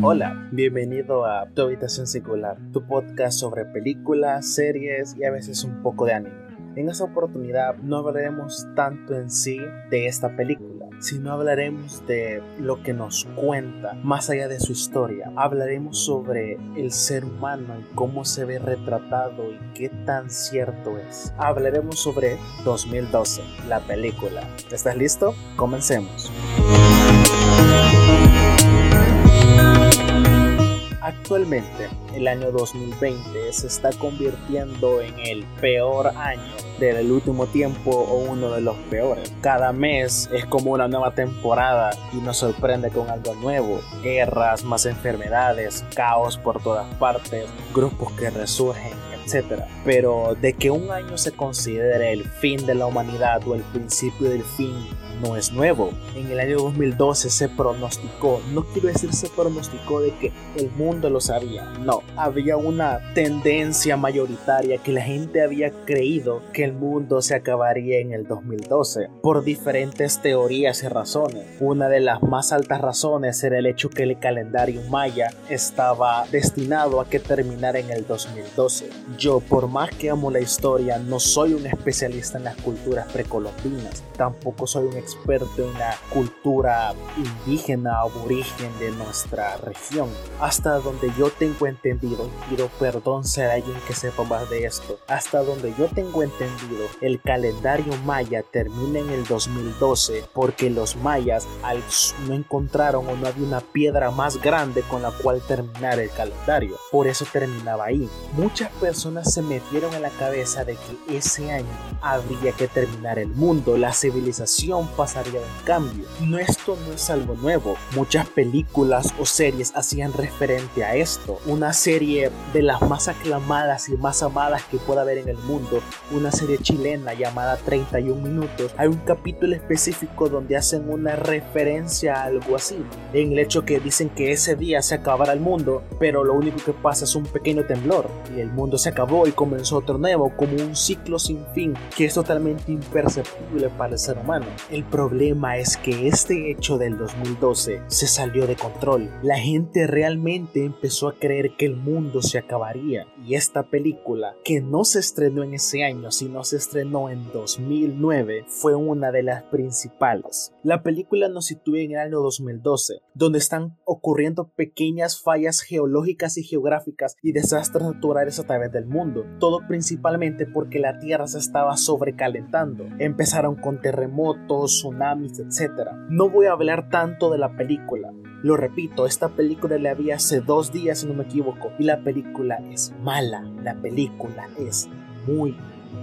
Hola, bienvenido a Tu Habitación Secular, tu podcast sobre películas, series y a veces un poco de anime. En esta oportunidad no hablaremos tanto en sí de esta película, sino hablaremos de lo que nos cuenta más allá de su historia. Hablaremos sobre el ser humano y cómo se ve retratado y qué tan cierto es. Hablaremos sobre 2012, la película. ¿Estás listo? Comencemos. Actualmente, el año 2020 se está convirtiendo en el peor año del último tiempo o uno de los peores. Cada mes es como una nueva temporada y nos sorprende con algo nuevo. Guerras, más enfermedades, caos por todas partes, grupos que resurgen, etc. Pero de que un año se considere el fin de la humanidad o el principio del fin no es nuevo. En el año 2012 se pronosticó, no quiero decir se pronosticó de que el mundo lo sabía, no, había una tendencia mayoritaria que la gente había creído que el mundo se acabaría en el 2012 por diferentes teorías y razones. Una de las más altas razones era el hecho que el calendario maya estaba destinado a que terminara en el 2012. Yo, por más que amo la historia, no soy un especialista en las culturas precolombinas, tampoco soy un experto en la cultura indígena aborigen de nuestra región. Hasta donde yo tengo entendido, pido perdón ser alguien que sepa más de esto, hasta donde yo tengo entendido, el calendario maya termina en el 2012 porque los mayas al no encontraron o no había una piedra más grande con la cual terminar el calendario. Por eso terminaba ahí. Muchas personas se metieron en la cabeza de que ese año habría que terminar el mundo, la civilización pasaría un cambio. No, esto no es algo nuevo. Muchas películas o series hacían referente a esto. Una serie de las más aclamadas y más amadas que pueda haber en el mundo, una serie chilena llamada 31 minutos, hay un capítulo específico donde hacen una referencia a algo así. En el hecho que dicen que ese día se acabará el mundo, pero lo único que pasa es un pequeño temblor y el mundo se acabó y comenzó otro nuevo, como un ciclo sin fin que es totalmente imperceptible para el ser humano. Problema es que este hecho del 2012 se salió de control. La gente realmente empezó a creer que el mundo se acabaría. Y esta película, que no se estrenó en ese año, sino se estrenó en 2009, fue una de las principales. La película nos sitúa en el año 2012, donde están ocurriendo pequeñas fallas geológicas y geográficas y desastres naturales a través del mundo. Todo principalmente porque la Tierra se estaba sobrecalentando. Empezaron con terremotos, tsunamis, etc. No voy a hablar tanto de la película. Lo repito, esta película la vi hace dos días, si no me equivoco, y la película es mala. La película es muy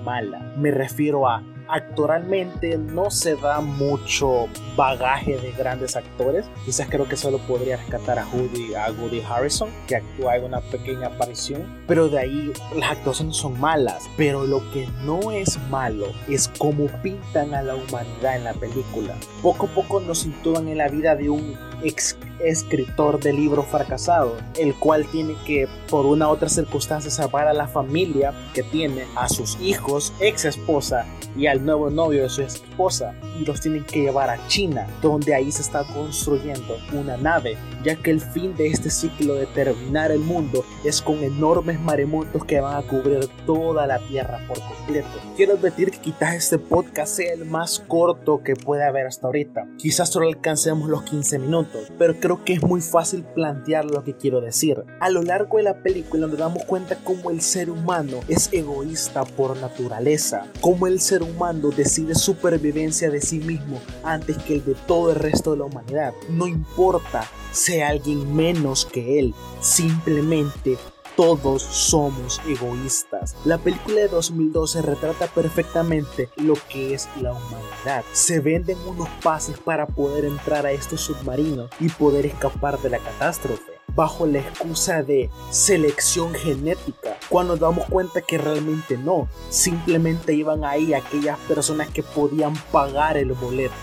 mala. Me refiero a Actualmente no se da mucho bagaje de grandes actores. Quizás creo que solo podría rescatar a Woody, a Woody Harrison, que actúa en una pequeña aparición. Pero de ahí las actuaciones son malas. Pero lo que no es malo es cómo pintan a la humanidad en la película. Poco a poco nos sitúan en la vida de un escritor de libro fracasado, el cual tiene que por una u otra circunstancia salvar a la familia que tiene, a sus hijos, ex esposa y al nuevo novio de su esposa y los tienen que llevar a China, donde ahí se está construyendo una nave, ya que el fin de este ciclo de terminar el mundo es con enormes maremotos que van a cubrir toda la Tierra por completo. Quiero advertir que quizás este podcast sea el más corto que puede haber hasta ahorita. Quizás solo alcancemos los 15 minutos, pero creo que es muy fácil plantear lo que quiero decir. A lo largo de la película nos damos cuenta cómo el ser humano es egoísta por naturaleza, cómo el ser humano decide supervivencia de sí mismo antes que el de todo el resto de la humanidad. No importa sea alguien menos que él, simplemente todos somos egoístas. La película de 2012 retrata perfectamente lo que es la humanidad. Se venden unos pases para poder entrar a estos submarinos y poder escapar de la catástrofe bajo la excusa de selección genética. Cuando nos damos cuenta que realmente no, simplemente iban ahí aquellas personas que podían pagar el boleto.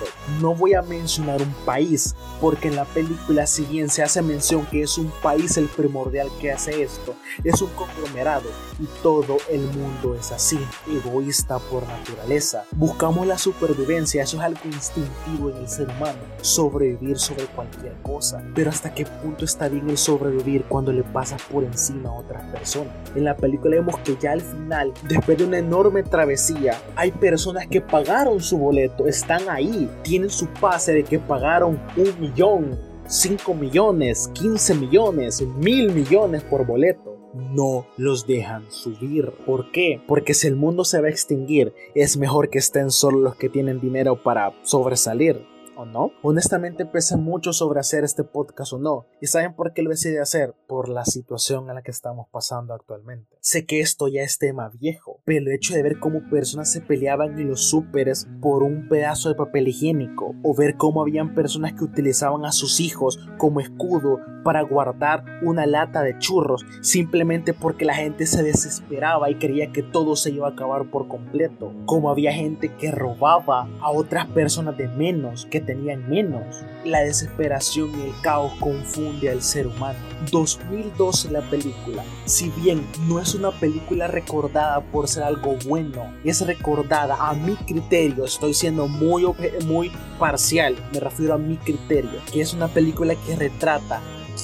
No voy a mencionar un país, porque en la película si bien se hace mención que es un país el primordial que hace esto, es un conglomerado y todo el mundo es así, egoísta por naturaleza. Buscamos la supervivencia, eso es algo instintivo en el ser humano, sobrevivir sobre cualquier cosa, pero hasta qué punto está bien el sobrevivir cuando le pasas por encima a otras personas. En la película vemos que ya al final, después de una enorme travesía, hay personas que pagaron su boleto, están ahí, tienen su pase de que pagaron un millón, 5 millones, 15 millones, mil millones por boleto no los dejan subir. ¿Por qué? Porque si el mundo se va a extinguir, es mejor que estén solo los que tienen dinero para sobresalir. ¿O no? Honestamente pensé mucho sobre hacer este podcast o no. ¿Y saben por qué lo decidí hacer? Por la situación en la que estamos pasando actualmente. Sé que esto ya es tema viejo, pero el hecho de ver cómo personas se peleaban en los súperes por un pedazo de papel higiénico, o ver cómo habían personas que utilizaban a sus hijos como escudo para guardar una lata de churros, simplemente porque la gente se desesperaba y creía que todo se iba a acabar por completo. Como había gente que robaba a otras personas de menos, que tenían menos. La desesperación y el caos confunde al ser humano. 2012 la película, si bien no es una película recordada por ser algo bueno, es recordada a mi criterio, estoy siendo muy, muy parcial, me refiero a mi criterio, que es una película que retrata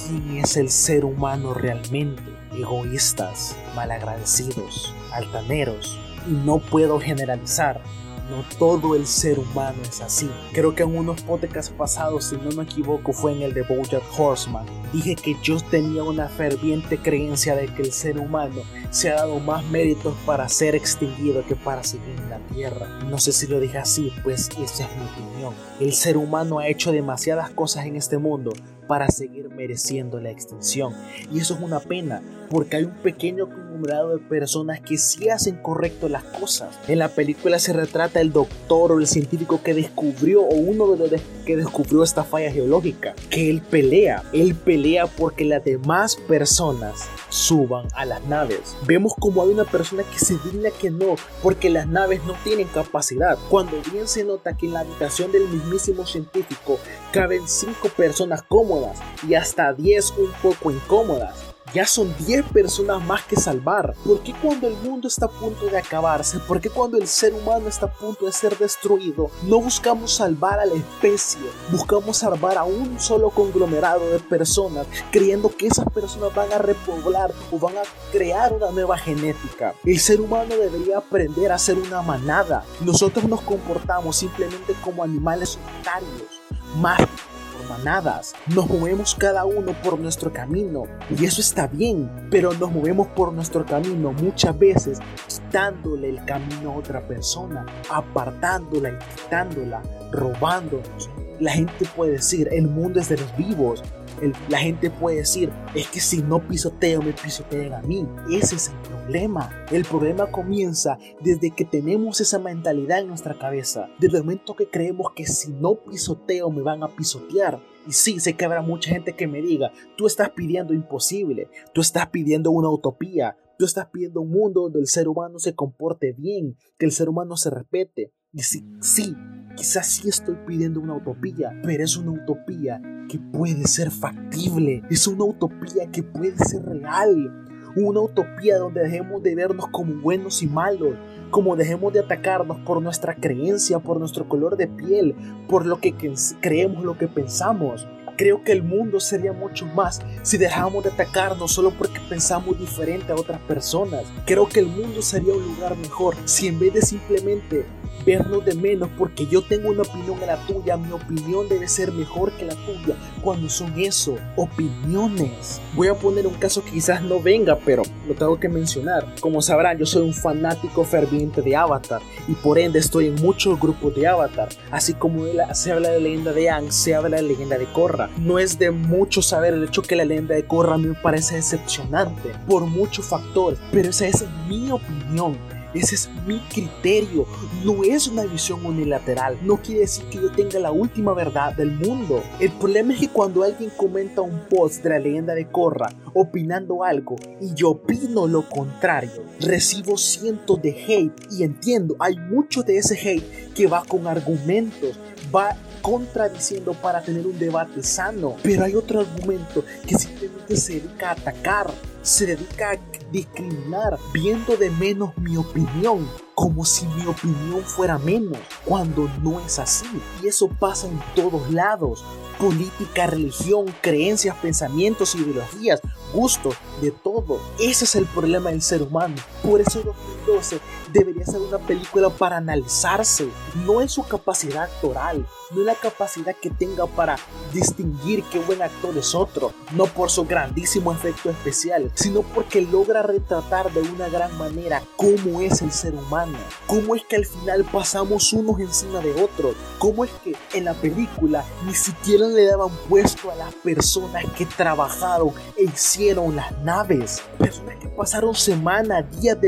quién es el ser humano realmente. Egoístas, malagradecidos, altaneros. Y no puedo generalizar, no todo el ser humano es así. Creo que en unos podcasts pasados, si no me equivoco, fue en el de Bojack Horseman. Dije que yo tenía una ferviente creencia de que el ser humano se ha dado más méritos para ser extinguido que para seguir en la tierra. No sé si lo dije así, pues esa es mi opinión. El ser humano ha hecho demasiadas cosas en este mundo para seguir mereciendo la extinción. Y eso es una pena, porque hay un pequeño de personas que sí hacen correcto las cosas. En la película se retrata el doctor o el científico que descubrió, o uno de los que descubrió esta falla geológica, que él pelea. Él pelea porque las demás personas suban a las naves. Vemos como hay una persona que se digna que no, porque las naves no tienen capacidad. Cuando bien se nota que en la habitación del mismísimo científico caben 5 personas cómodas y hasta 10 un poco incómodas ya son 10 personas más que salvar. ¿Por qué cuando el mundo está a punto de acabarse? ¿Por qué cuando el ser humano está a punto de ser destruido? No buscamos salvar a la especie, buscamos salvar a un solo conglomerado de personas, creyendo que esas personas van a repoblar o van a crear una nueva genética. El ser humano debería aprender a ser una manada. Nosotros nos comportamos simplemente como animales solitarios, más manadas. Nos movemos cada uno por nuestro camino y eso está bien, pero nos movemos por nuestro camino muchas veces quitándole el camino a otra persona, apartándola y quitándola, robándonos. La gente puede decir, el mundo es de los vivos, la gente puede decir, es que si no pisoteo, me pisotean a mí. Ese es el problema. El problema comienza desde que tenemos esa mentalidad en nuestra cabeza. Desde el momento que creemos que si no pisoteo, me van a pisotear. Y sí, sé que habrá mucha gente que me diga, tú estás pidiendo imposible, tú estás pidiendo una utopía, tú estás pidiendo un mundo donde el ser humano se comporte bien, que el ser humano se respete. Y sí, sí, quizás sí estoy pidiendo una utopía, pero es una utopía que puede ser factible, es una utopía que puede ser real, una utopía donde dejemos de vernos como buenos y malos, como dejemos de atacarnos por nuestra creencia, por nuestro color de piel, por lo que creemos, lo que pensamos. Creo que el mundo sería mucho más si dejáramos de atacarnos solo porque pensamos diferente a otras personas. Creo que el mundo sería un lugar mejor si en vez de simplemente vernos de menos porque yo tengo una opinión a la tuya, mi opinión debe ser mejor que la tuya. Cuando son eso, opiniones. Voy a poner un caso que quizás no venga, pero lo tengo que mencionar. Como sabrán, yo soy un fanático ferviente de Avatar y por ende estoy en muchos grupos de Avatar. Así como se habla de la leyenda de Aang, se habla de la leyenda de Korra. No es de mucho saber el hecho que la leyenda de Korra me parece decepcionante por muchos factores, pero esa es mi opinión Ese es mi criterio. No es una visión unilateral. No quiere decir que yo tenga la última verdad del mundo. El problema es que cuando alguien comenta un post de la leyenda de Korra opinando algo y yo opino lo contrario, recibo cientos de hate y entiendo, hay mucho de ese hate que va con argumentos, va contradiciendo para tener un debate sano. Pero hay otro argumento que simplemente se dedica a atacar, se dedica a discriminar, viendo de menos mi opinión, como si mi opinión fuera menos, cuando no es así. Y eso pasa en todos lados. Política, religión, creencias, pensamientos, ideologías, gustos, de todo. Ese es el problema del ser humano. Por eso 2012 debería ser una película para analizarse, no en su capacidad actoral, no en la capacidad que tenga para distinguir qué buen actor es otro, no por su grandísimo efecto especial, sino porque logra retratar de una gran manera cómo es el ser humano, cómo es que al final pasamos unos encima de otros, cómo es que en la película ni siquiera le daban puesto a las personas que trabajaron e hicieron las naves, personas que pasaron semanas, días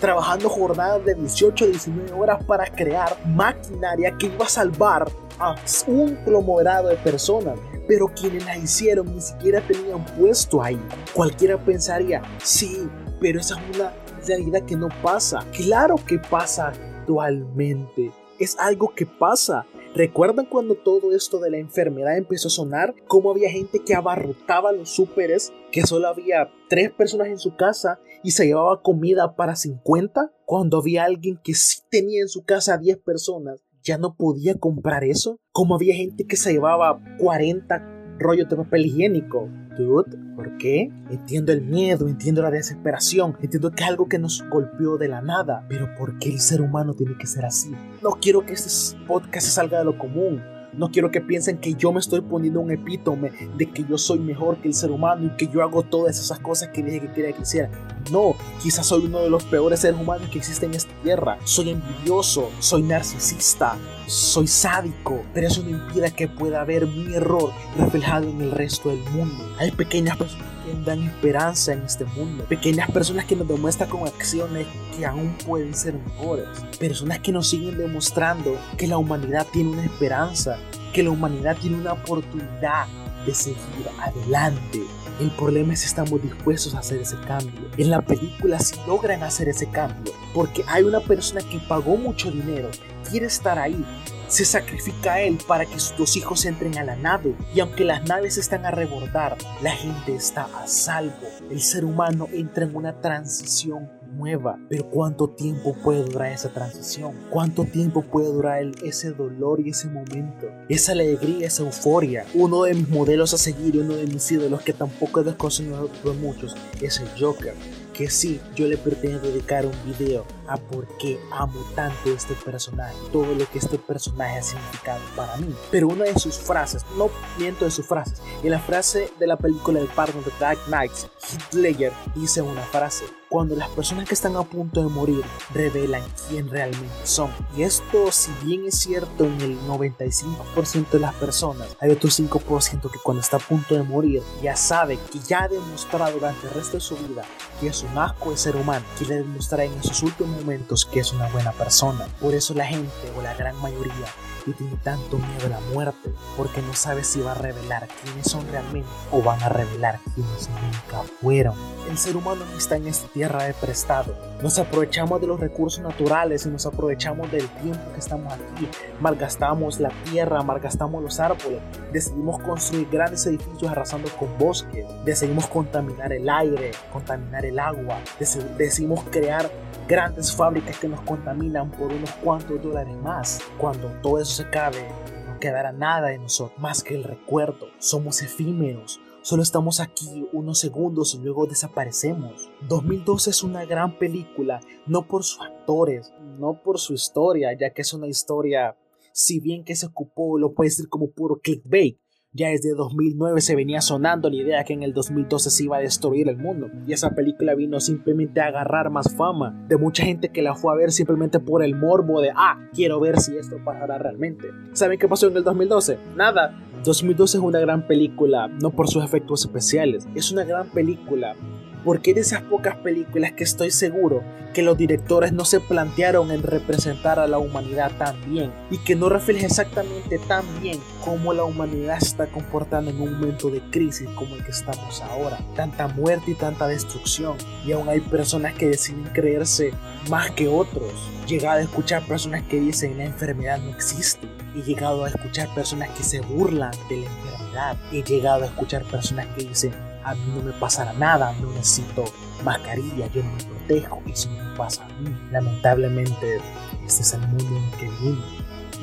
trabajando jornadas de 18 a 19 horas para crear maquinaria que iba a salvar a un conglomerado de personas. Pero quienes la hicieron ni siquiera tenían puesto ahí. Cualquiera pensaría, sí, pero esa es una realidad que no pasa. Claro que pasa actualmente. Es algo que pasa. ¿Recuerdan cuando todo esto de la enfermedad empezó a sonar? ¿Cómo había gente que abarrotaba los súperes? Que solo había tres personas en su casa y se llevaba comida para 50? Cuando había alguien que sí tenía en su casa 10 personas, ya no podía comprar eso. ¿Cómo había gente que se llevaba 40 rollos de papel higiénico. Dude, ¿por qué? Entiendo el miedo, entiendo la desesperación, entiendo que es algo que nos golpeó de la nada, pero ¿por qué el ser humano tiene que ser así? No quiero que este podcast se salga de lo común. No quiero que piensen que yo me estoy poniendo un epítome de que yo soy mejor que el ser humano y que yo hago todas esas cosas que dije que quería que hiciera. No, quizás soy uno de los peores seres humanos que existen en esta tierra. Soy envidioso, soy narcisista, soy sádico, pero eso no impide que pueda haber mi error reflejado en el resto del mundo. Hay pequeñas personas que dan esperanza en este mundo, pequeñas personas que nos demuestran con acciones que aún pueden ser mejores, personas que nos siguen demostrando que la humanidad tiene una esperanza, que la humanidad tiene una oportunidad de seguir adelante. El problema es si estamos dispuestos a hacer ese cambio. En la película si logran hacer ese cambio, porque hay una persona que pagó mucho dinero, quiere estar ahí, se sacrifica a él para que sus dos hijos entren a la nave. Y aunque las naves están a rebordar, la gente está a salvo. El ser humano entra en una transición nueva. Pero ¿cuánto tiempo puede durar esa transición? ¿Cuánto tiempo puede durar ese dolor y ese momento? Esa alegría, esa euforia. Uno de mis modelos a seguir, uno de mis ídolos que tampoco es desconocido por muchos, es el Joker que sí, yo le pretendo dedicar un video a por qué amo tanto este personaje, todo lo que este personaje ha significado para mí. Pero una de sus frases, no miento de sus frases, en la frase de la película de Pardon the Dark Knights, Heath Ledger dice una frase, cuando las personas que están a punto de morir revelan quién realmente son. Y esto, si bien es cierto en el 95% de las personas, hay otro 5% que cuando está a punto de morir ya sabe que ya ha demostrado durante el resto de su vida que es un asco de ser humano, que le demostrará en esos últimos que es una buena persona. Por eso la gente, o la gran mayoría, y tiene tanto miedo a la muerte, porque no sabe si va a revelar quiénes son realmente o van a revelar quiénes nunca fueron. El ser humano no está en esta tierra de prestado. Nos aprovechamos de los recursos naturales y nos aprovechamos del tiempo que estamos aquí. Malgastamos la tierra, malgastamos los árboles. Decidimos construir grandes edificios arrasando con bosques. Decidimos contaminar el aire, contaminar el agua. Decidimos crear grandes fábricas que nos contaminan por unos cuantos dólares más. Cuando todo eso se acabe, no quedará nada de nosotros más que el recuerdo. Somos efímeros. Solo estamos aquí unos segundos y luego desaparecemos. 2012 es una gran película, no por sus actores, no por su historia, ya que es una historia, si bien que se ocupó, lo puede decir como puro clickbait, ya desde 2009 se venía sonando la idea que en el 2012 se iba a destruir el mundo. Y esa película vino simplemente a agarrar más fama de mucha gente que la fue a ver simplemente por el morbo de, ah, quiero ver si esto pasará realmente. ¿Saben qué pasó en el 2012? Nada. 2012 es una gran película, no por sus efectos especiales. Es una gran película Porque de esas pocas películas que estoy seguro que los directores no se plantearon en representar a la humanidad tan bien y que no refleja exactamente tan bien cómo la humanidad está comportando en un momento de crisis como el que estamos ahora. Tanta muerte y tanta destrucción y aún hay personas que deciden creerse más que otros. Llegado a escuchar personas que dicen la enfermedad no existe. He llegado a escuchar personas que se burlan de la enfermedad. He llegado a escuchar personas que dicen a mí no me pasará nada, no necesito mascarilla, yo no me protejo, eso no pasa a mí. Lamentablemente, este es el mundo en que vivimos.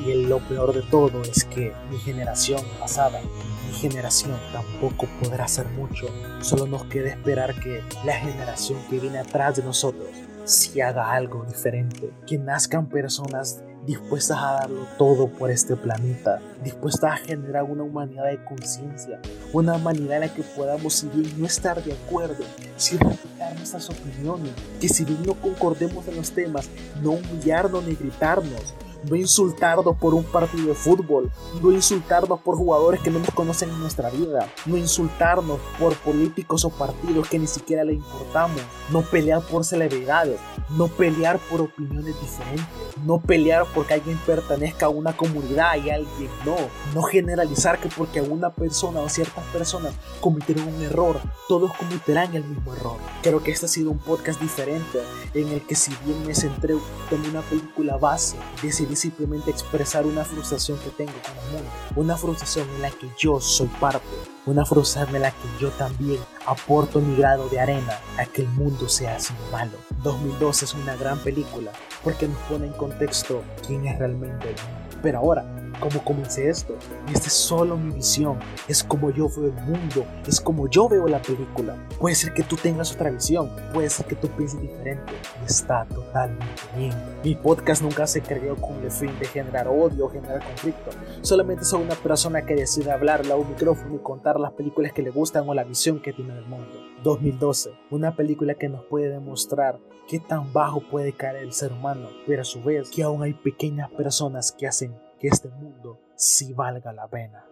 Y lo peor de todo es que mi generación pasada, mi generación tampoco podrá hacer mucho. Solo nos queda esperar que la generación que viene atrás de nosotros si haga algo diferente. Que nazcan personas dispuestas a darlo todo por este planeta, dispuestas a generar una humanidad de conciencia, una humanidad en la que podamos, si bien no estar de acuerdo, si respetar nuestras opiniones, que si bien no concordemos en los temas, no humillarnos ni gritarnos, no insultarnos por un partido de fútbol, no insultarnos por jugadores que no nos conocen en nuestra vida, no insultarnos por políticos o partidos que ni siquiera le importamos, no pelear por celebridades, no pelear por opiniones diferentes, no pelear porque alguien pertenezca a una comunidad y alguien no, no generalizar que porque una persona o ciertas personas cometieron un error, todos cometerán el mismo error. Creo que este ha sido un podcast diferente en el que si bien me centré en una película base, decidí simplemente expresar una frustración que tengo con el mundo, una frustración en la que yo soy parte, una frustración en la que yo también aporto mi grado de arena a que el mundo sea así malo. 2012 es una gran película porque nos pone en contexto quién es realmente el. Pero ahora, cómo comencé esto. Esta es solo mi visión, es como yo veo el mundo, es como yo veo la película. Puede ser que tú tengas otra visión, puede ser que tú pienses diferente y está totalmente bien. Mi podcast nunca se creó con el fin de generar odio o generar conflicto. Solamente soy una persona que decide hablarle a un micrófono y contar las películas que le gustan o la visión que tiene del mundo. 2012, una película que nos puede demostrar qué tan bajo puede caer el ser humano, pero a su vez que aún hay pequeñas personas que hacen que este mundo sí valga la pena.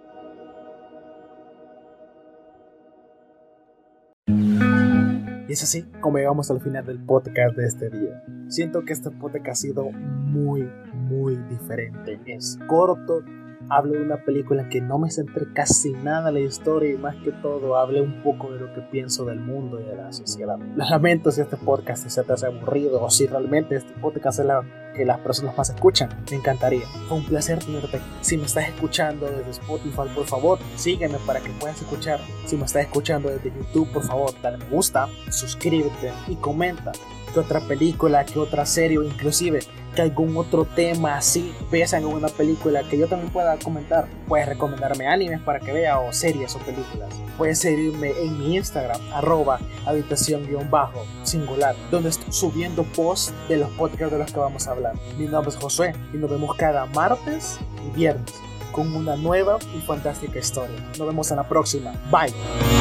Y es así como llegamos al final del podcast de este día. Siento que este podcast ha sido muy, muy diferente. Es corto, hablo de una película que no me centré casi nada en la historia y más que todo hablé un poco de lo que pienso del mundo y de la sociedad. Lamento si este podcast se te hace aburrido o si realmente este podcast es la que las personas más escuchan. Me encantaría. Fue un placer tenerte. Si me estás escuchando desde Spotify, por favor, sígueme para que puedas escuchar. Si me estás escuchando desde YouTube, por favor, dale me gusta, suscríbete y comenta qué otra película, qué otra serie inclusive que algún otro tema así veas en una película que yo también pueda comentar. Puedes recomendarme animes para que vea o series o películas. Puedes seguirme en mi Instagram, arroba habitación-bajo singular, donde estoy subiendo posts de los podcasts de los que vamos a hablar. Mi nombre es Josué y nos vemos cada martes y viernes con una nueva y fantástica historia. Nos vemos en la próxima. Bye.